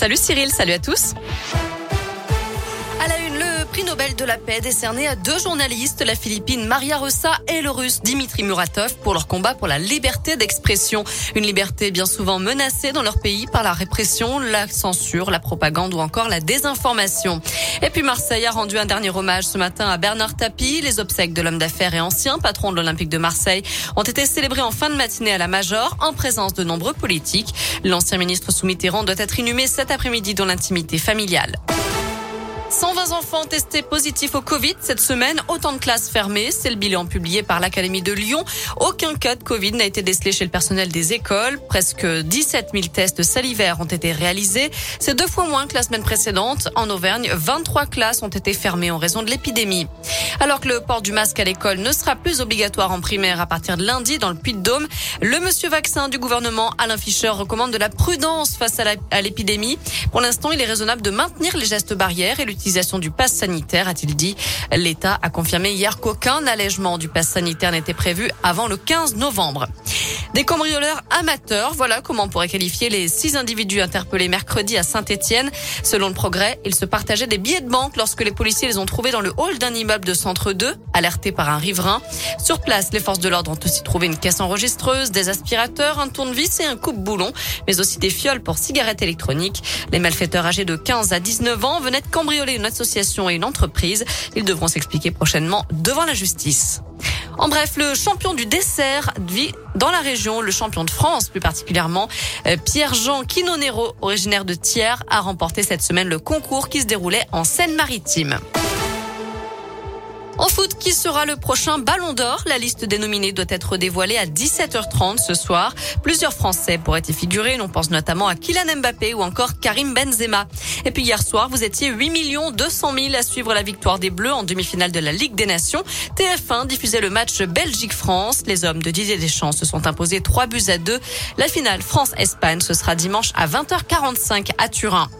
Salut Cyril, salut à tous. Prix Nobel de la paix décerné à deux journalistes, la Philippine Maria Ressa et le russe Dimitri Muratov pour leur combat pour la liberté d'expression. Une liberté bien souvent menacée dans leur pays par la répression, la censure, la propagande ou encore la désinformation. Et puis Marseille a rendu un dernier hommage ce matin à Bernard Tapie. Les obsèques de l'homme d'affaires et ancien patron de l'Olympique de Marseille ont été célébrées en fin de matinée à la Major en présence de nombreux politiques. L'ancien ministre sous Mitterrand doit être inhumé cet après-midi dans l'intimité familiale. 120 enfants testés positifs au Covid cette semaine, autant de classes fermées. C'est le bilan publié par l'Académie de Lyon. Aucun cas de Covid n'a été décelé chez le personnel des écoles. Presque 17 000 tests salivaires ont été réalisés. C'est deux fois moins que la semaine précédente. En Auvergne, 23 classes ont été fermées en raison de l'épidémie. Alors que le port du masque à l'école ne sera plus obligatoire en primaire à partir de lundi dans le Puy-de-Dôme, le monsieur vaccin du gouvernement, Alain Fischer, recommande de la prudence face à l'épidémie. Pour l'instant, il est raisonnable de maintenir les gestes barrières et l'utilisation du pass sanitaire, a-t-il dit. L'État a confirmé hier qu'aucun allègement du pass sanitaire n'était prévu avant le 15 novembre. Des cambrioleurs amateurs, voilà comment on pourrait qualifier les six individus interpellés mercredi à Saint-Etienne. Selon le progrès, ils se partageaient des billets de banque lorsque les policiers les ont trouvés dans le hall d'un immeuble de Centre 2, alertés par un riverain. Sur place, les forces de l'ordre ont aussi trouvé une caisse enregistreuse, des aspirateurs, un tournevis et un coupe-boulon, mais aussi des fioles pour cigarettes électroniques. Les malfaiteurs âgés de 15 à 19 ans venaient de cambrioler une association et une entreprise. Ils devront s'expliquer prochainement devant la justice. En bref, le champion du dessert vit dans la région, le champion de France plus particulièrement, euh, Pierre-Jean Quinonero, originaire de Thiers, a remporté cette semaine le concours qui se déroulait en Seine-Maritime. Qui sera le prochain Ballon d'Or La liste des nominés doit être dévoilée à 17h30 ce soir. Plusieurs Français pourraient y figurer. On pense notamment à Kylian Mbappé ou encore Karim Benzema. Et puis hier soir, vous étiez 8 millions 200 000 à suivre la victoire des Bleus en demi-finale de la Ligue des Nations. TF1 diffusait le match Belgique-France. Les hommes de Didier Deschamps se sont imposés 3 buts à 2. La finale France-Espagne, ce sera dimanche à 20h45 à Turin.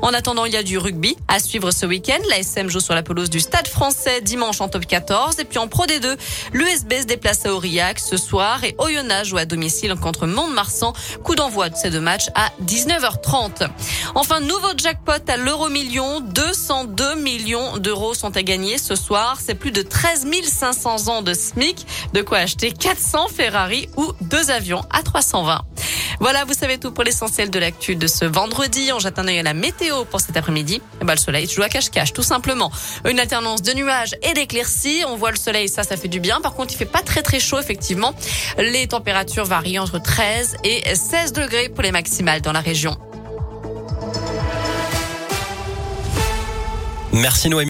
En attendant, il y a du rugby à suivre ce week-end. La SM joue sur la pelouse du Stade français dimanche en top 14. Et puis en Pro D2, l'USB se déplace à Aurillac ce soir et Oyonnax joue à domicile contre Mont-de-Marsan. Coup d'envoi de ces deux matchs à 19h30. Enfin, nouveau jackpot à l'euro million. 202 millions d'euros sont à gagner ce soir. C'est plus de 13 500 ans de SMIC. De quoi acheter 400 Ferrari ou deux avions à 320. Voilà, vous savez tout pour l'essentiel de l'actu de ce vendredi. On jette un œil à la météo pour cet après-midi. Eh ben, le soleil joue à cache-cache, tout simplement. Une alternance de nuages et d'éclaircies. On voit le soleil, ça, ça fait du bien. Par contre, il fait pas très très chaud, effectivement. Les températures varient entre 13 et 16 degrés pour les maximales dans la région. Merci Noémie.